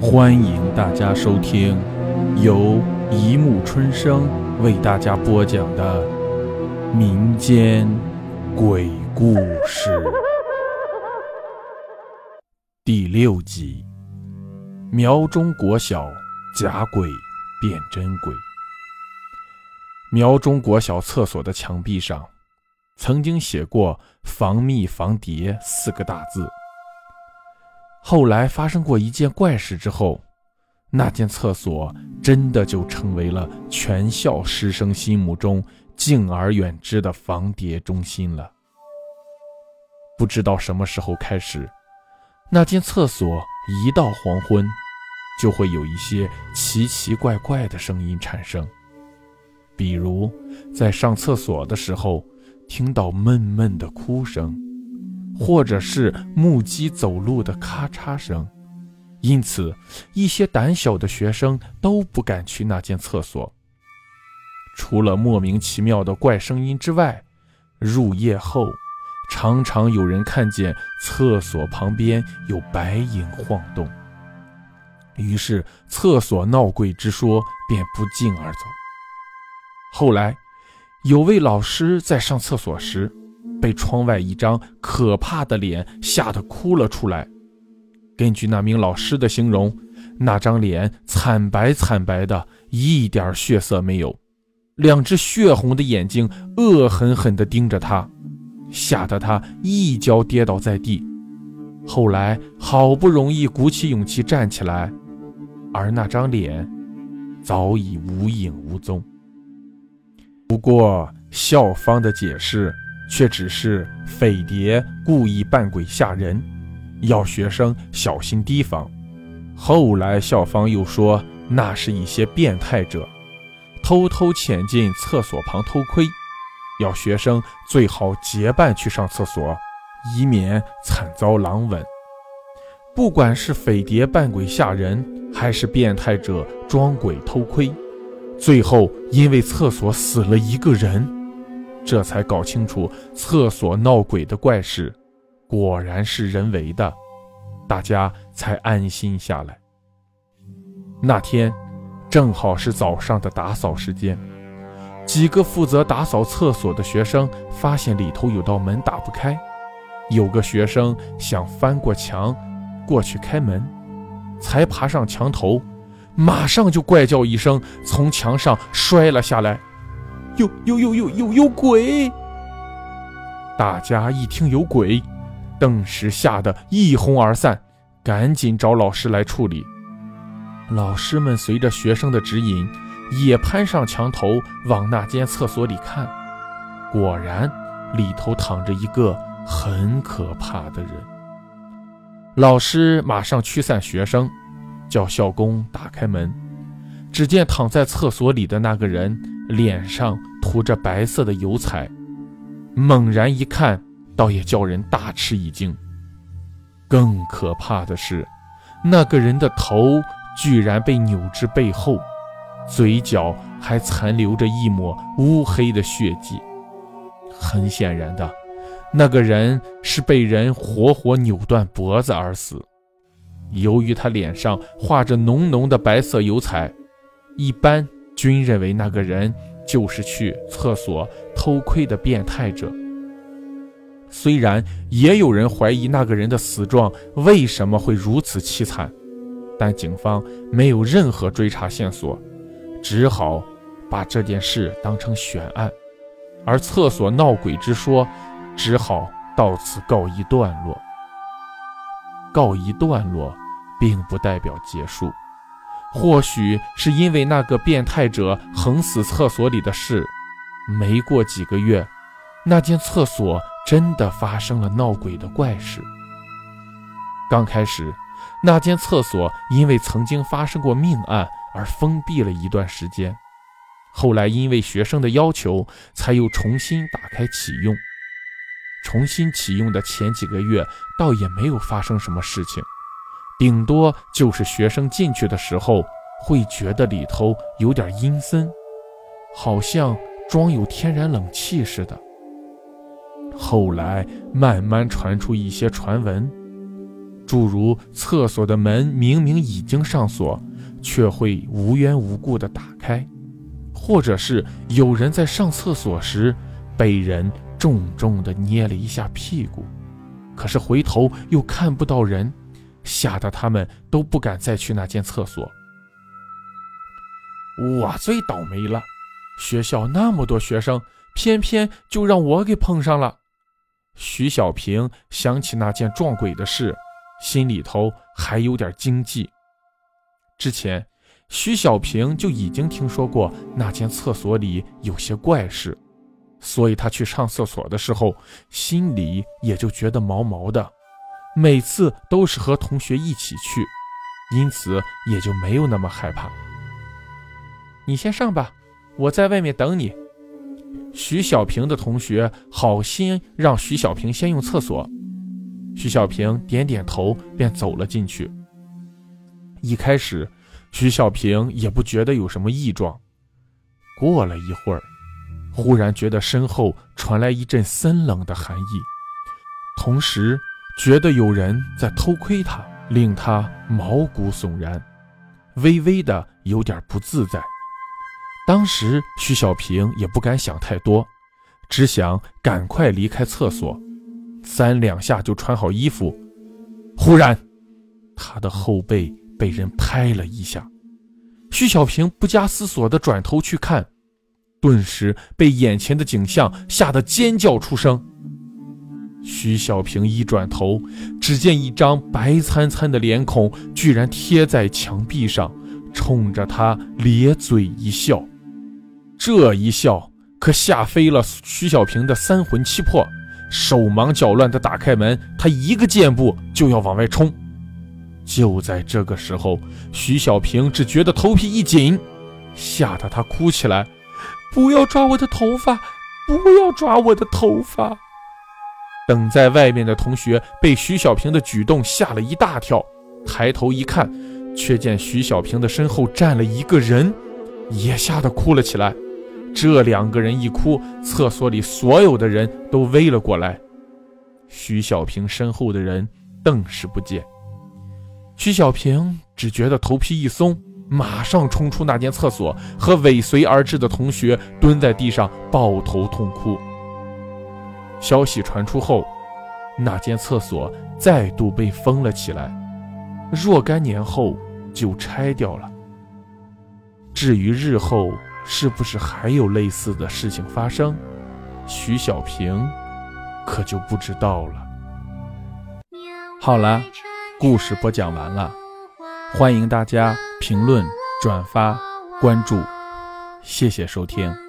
欢迎大家收听由一木春生为大家播讲的民间鬼故事第六集：苗中国小假鬼变真鬼。苗中国小厕所的墙壁上曾经写过“防蜜防谍”四个大字。后来发生过一件怪事之后，那间厕所真的就成为了全校师生心目中敬而远之的防谍中心了。不知道什么时候开始，那间厕所一到黄昏，就会有一些奇奇怪怪的声音产生，比如在上厕所的时候听到闷闷的哭声。或者是木屐走路的咔嚓声，因此一些胆小的学生都不敢去那间厕所。除了莫名其妙的怪声音之外，入夜后常常有人看见厕所旁边有白影晃动，于是厕所闹鬼之说便不胫而走。后来，有位老师在上厕所时。被窗外一张可怕的脸吓得哭了出来。根据那名老师的形容，那张脸惨白惨白的，一点血色没有，两只血红的眼睛恶狠狠地盯着他，吓得他一脚跌倒在地。后来好不容易鼓起勇气站起来，而那张脸早已无影无踪。不过校方的解释。却只是匪谍故意扮鬼吓人，要学生小心提防。后来校方又说，那是一些变态者偷偷潜进厕所旁偷窥，要学生最好结伴去上厕所，以免惨遭狼吻。不管是匪谍扮鬼吓人，还是变态者装鬼偷窥，最后因为厕所死了一个人。这才搞清楚厕所闹鬼的怪事，果然是人为的，大家才安心下来。那天正好是早上的打扫时间，几个负责打扫厕所的学生发现里头有道门打不开，有个学生想翻过墙过去开门，才爬上墙头，马上就怪叫一声，从墙上摔了下来。有有有有有有鬼！大家一听有鬼，顿时吓得一哄而散，赶紧找老师来处理。老师们随着学生的指引，也攀上墙头往那间厕所里看，果然里头躺着一个很可怕的人。老师马上驱散学生，叫校工打开门，只见躺在厕所里的那个人。脸上涂着白色的油彩，猛然一看，倒也叫人大吃一惊。更可怕的是，那个人的头居然被扭至背后，嘴角还残留着一抹乌黑的血迹。很显然的，那个人是被人活活扭断脖子而死。由于他脸上画着浓浓的白色油彩，一般。均认为那个人就是去厕所偷窥的变态者。虽然也有人怀疑那个人的死状为什么会如此凄惨，但警方没有任何追查线索，只好把这件事当成悬案，而厕所闹鬼之说只好到此告一段落。告一段落，并不代表结束。或许是因为那个变态者横死厕所里的事，没过几个月，那间厕所真的发生了闹鬼的怪事。刚开始，那间厕所因为曾经发生过命案而封闭了一段时间，后来因为学生的要求，才又重新打开启用。重新启用的前几个月，倒也没有发生什么事情。顶多就是学生进去的时候会觉得里头有点阴森，好像装有天然冷气似的。后来慢慢传出一些传闻，诸如厕所的门明明已经上锁，却会无缘无故的打开，或者是有人在上厕所时被人重重的捏了一下屁股，可是回头又看不到人，吓得他们都不敢再去那间厕所。我最倒霉了，学校那么多学生，偏偏就让我给碰上了。徐小平想起那件撞鬼的事，心里头还有点惊悸。之前，徐小平就已经听说过那间厕所里有些怪事，所以他去上厕所的时候，心里也就觉得毛毛的。每次都是和同学一起去，因此也就没有那么害怕。你先上吧，我在外面等你。徐小平的同学好心让徐小平先用厕所，徐小平点点头，便走了进去。一开始，徐小平也不觉得有什么异状。过了一会儿，忽然觉得身后传来一阵森冷的寒意，同时觉得有人在偷窥他，令他毛骨悚然，微微的有点不自在。当时徐小平也不敢想太多，只想赶快离开厕所，三两下就穿好衣服。忽然，他的后背被人拍了一下，徐小平不加思索地转头去看，顿时被眼前的景象吓得尖叫出声。徐小平一转头，只见一张白灿灿的脸孔居然贴在墙壁上，冲着他咧嘴一笑。这一笑可吓飞了徐小平的三魂七魄，手忙脚乱地打开门，他一个箭步就要往外冲。就在这个时候，徐小平只觉得头皮一紧，吓得他哭起来：“不要抓我的头发，不要抓我的头发！”等在外面的同学被徐小平的举动吓了一大跳，抬头一看，却见徐小平的身后站了一个人，也吓得哭了起来。这两个人一哭，厕所里所有的人都围了过来。徐小平身后的人瞪视不见。徐小平只觉得头皮一松，马上冲出那间厕所，和尾随而至的同学蹲在地上抱头痛哭。消息传出后，那间厕所再度被封了起来，若干年后就拆掉了。至于日后，是不是还有类似的事情发生？徐小平可就不知道了。好了，故事播讲完了，欢迎大家评论、转发、关注，谢谢收听。